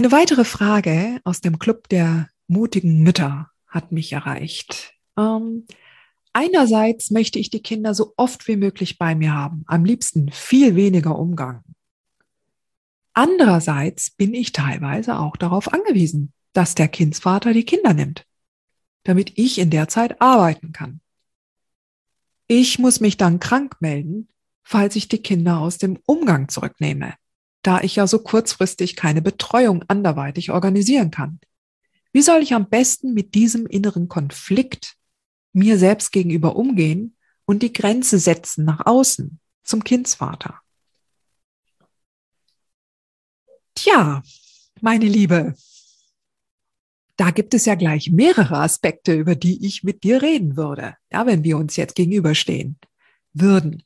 Eine weitere Frage aus dem Club der mutigen Mütter hat mich erreicht. Ähm, einerseits möchte ich die Kinder so oft wie möglich bei mir haben, am liebsten viel weniger Umgang. Andererseits bin ich teilweise auch darauf angewiesen, dass der Kindsvater die Kinder nimmt, damit ich in der Zeit arbeiten kann. Ich muss mich dann krank melden, falls ich die Kinder aus dem Umgang zurücknehme da ich ja so kurzfristig keine Betreuung anderweitig organisieren kann. Wie soll ich am besten mit diesem inneren Konflikt mir selbst gegenüber umgehen und die Grenze setzen nach außen zum Kindsvater? Tja, meine Liebe, da gibt es ja gleich mehrere Aspekte, über die ich mit dir reden würde, ja, wenn wir uns jetzt gegenüberstehen würden.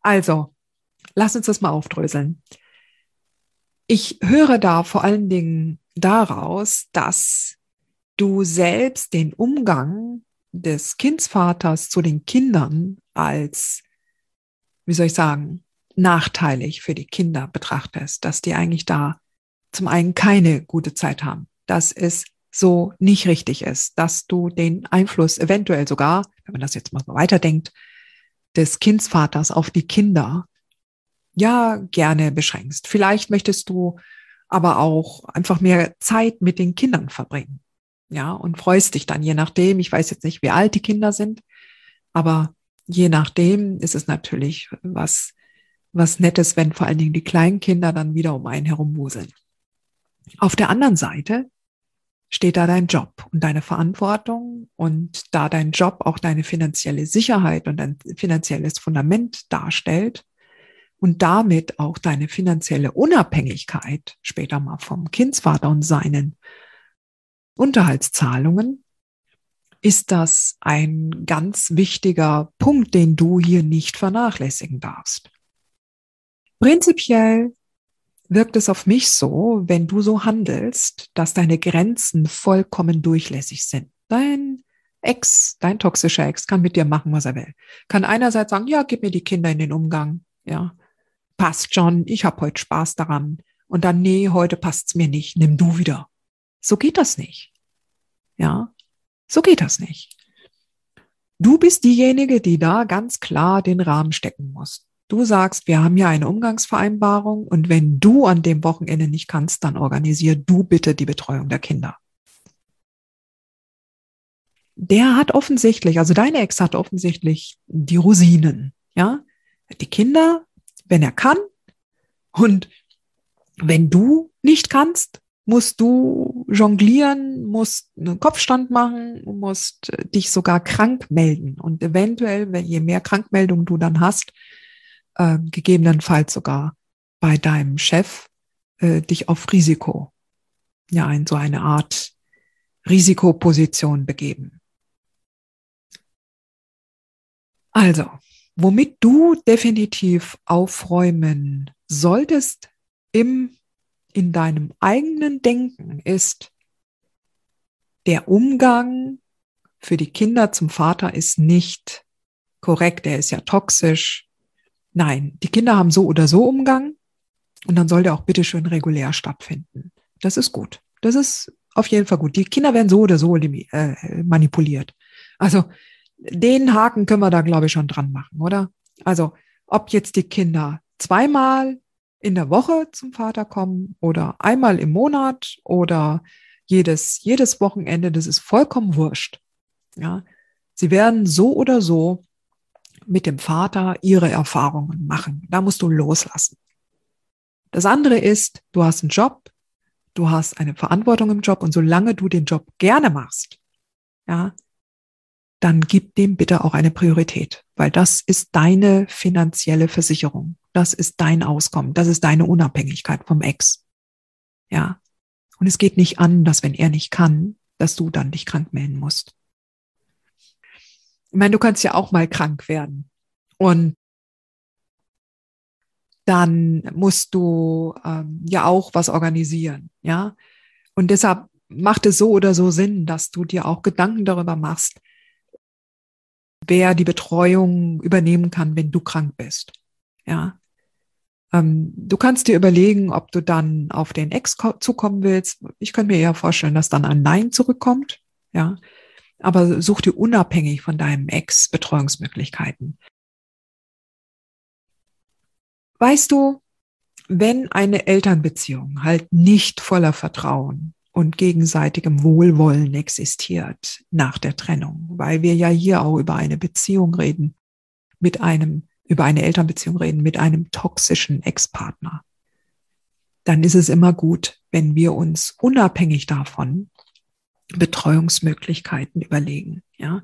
Also, lass uns das mal aufdröseln. Ich höre da vor allen Dingen daraus, dass du selbst den Umgang des Kindsvaters zu den Kindern als, wie soll ich sagen, nachteilig für die Kinder betrachtest, dass die eigentlich da zum einen keine gute Zeit haben, dass es so nicht richtig ist, dass du den Einfluss eventuell sogar, wenn man das jetzt mal weiterdenkt, des Kindsvaters auf die Kinder ja gerne beschränkst. Vielleicht möchtest du aber auch einfach mehr Zeit mit den Kindern verbringen. Ja, und freust dich dann, je nachdem, ich weiß jetzt nicht, wie alt die Kinder sind, aber je nachdem ist es natürlich was, was Nettes, wenn vor allen Dingen die kleinen Kinder dann wieder um einen herum wuseln. Auf der anderen Seite steht da dein Job und deine Verantwortung und da dein Job auch deine finanzielle Sicherheit und dein finanzielles Fundament darstellt, und damit auch deine finanzielle Unabhängigkeit später mal vom Kindsvater und seinen Unterhaltszahlungen, ist das ein ganz wichtiger Punkt, den du hier nicht vernachlässigen darfst. Prinzipiell wirkt es auf mich so, wenn du so handelst, dass deine Grenzen vollkommen durchlässig sind. Dein Ex, dein toxischer Ex kann mit dir machen, was er will. Kann einerseits sagen, ja, gib mir die Kinder in den Umgang, ja passt schon, ich habe heute Spaß daran. Und dann, nee, heute passt's mir nicht, nimm du wieder. So geht das nicht. Ja, so geht das nicht. Du bist diejenige, die da ganz klar den Rahmen stecken muss. Du sagst, wir haben ja eine Umgangsvereinbarung und wenn du an dem Wochenende nicht kannst, dann organisier du bitte die Betreuung der Kinder. Der hat offensichtlich, also deine Ex hat offensichtlich die Rosinen, ja. Die Kinder wenn er kann. Und wenn du nicht kannst, musst du jonglieren, musst einen Kopfstand machen, musst dich sogar krank melden. Und eventuell, wenn je mehr Krankmeldungen du dann hast, äh, gegebenenfalls sogar bei deinem Chef äh, dich auf Risiko, ja, in so eine Art Risikoposition begeben. Also, Womit du definitiv aufräumen solltest im, in deinem eigenen Denken ist, der Umgang für die Kinder zum Vater ist nicht korrekt, er ist ja toxisch. Nein, die Kinder haben so oder so Umgang und dann soll der auch bitte schön regulär stattfinden. Das ist gut. Das ist auf jeden Fall gut. Die Kinder werden so oder so äh, manipuliert. Also den Haken können wir da, glaube ich, schon dran machen, oder? Also, ob jetzt die Kinder zweimal in der Woche zum Vater kommen oder einmal im Monat oder jedes, jedes Wochenende, das ist vollkommen wurscht. Ja, sie werden so oder so mit dem Vater ihre Erfahrungen machen. Da musst du loslassen. Das andere ist, du hast einen Job, du hast eine Verantwortung im Job und solange du den Job gerne machst, ja, dann gib dem bitte auch eine Priorität, weil das ist deine finanzielle Versicherung. Das ist dein Auskommen. Das ist deine Unabhängigkeit vom Ex. Ja. Und es geht nicht an, dass wenn er nicht kann, dass du dann dich krank melden musst. Ich meine, du kannst ja auch mal krank werden. Und dann musst du ähm, ja auch was organisieren, ja. Und deshalb macht es so oder so Sinn, dass du dir auch Gedanken darüber machst, wer die Betreuung übernehmen kann, wenn du krank bist, ja. Ähm, du kannst dir überlegen, ob du dann auf den Ex zukommen willst. Ich könnte mir eher vorstellen, dass dann ein Nein zurückkommt, ja. Aber such dir unabhängig von deinem Ex Betreuungsmöglichkeiten. Weißt du, wenn eine Elternbeziehung halt nicht voller Vertrauen und gegenseitigem Wohlwollen existiert nach der Trennung, weil wir ja hier auch über eine Beziehung reden, mit einem, über eine Elternbeziehung reden, mit einem toxischen Ex-Partner, dann ist es immer gut, wenn wir uns unabhängig davon Betreuungsmöglichkeiten überlegen, ja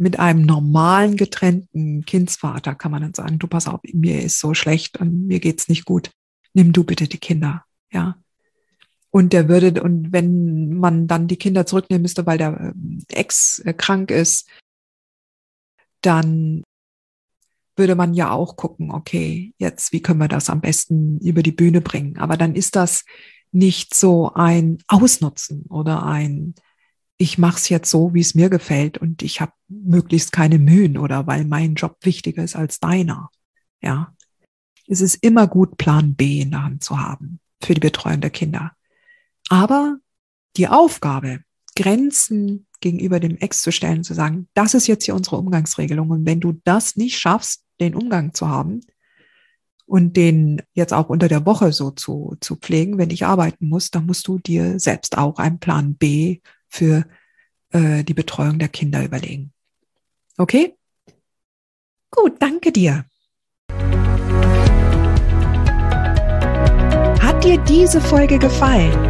mit einem normalen getrennten Kindsvater kann man dann sagen, du pass auf, mir ist so schlecht und mir geht's nicht gut. Nimm du bitte die Kinder, ja. Und der würde, und wenn man dann die Kinder zurücknehmen müsste, weil der ähm, Ex äh, krank ist, dann würde man ja auch gucken, okay, jetzt, wie können wir das am besten über die Bühne bringen? Aber dann ist das nicht so ein Ausnutzen oder ein, ich mache es jetzt so, wie es mir gefällt und ich habe möglichst keine Mühen oder weil mein Job wichtiger ist als deiner. Ja. Es ist immer gut, Plan B in der Hand zu haben für die Betreuung der Kinder. Aber die Aufgabe, Grenzen gegenüber dem Ex zu stellen, zu sagen, das ist jetzt hier unsere Umgangsregelung. Und wenn du das nicht schaffst, den Umgang zu haben und den jetzt auch unter der Woche so zu, zu pflegen, wenn ich arbeiten muss, dann musst du dir selbst auch einen Plan B für äh, die Betreuung der Kinder überlegen. Okay? Gut, danke dir. Hat dir diese Folge gefallen?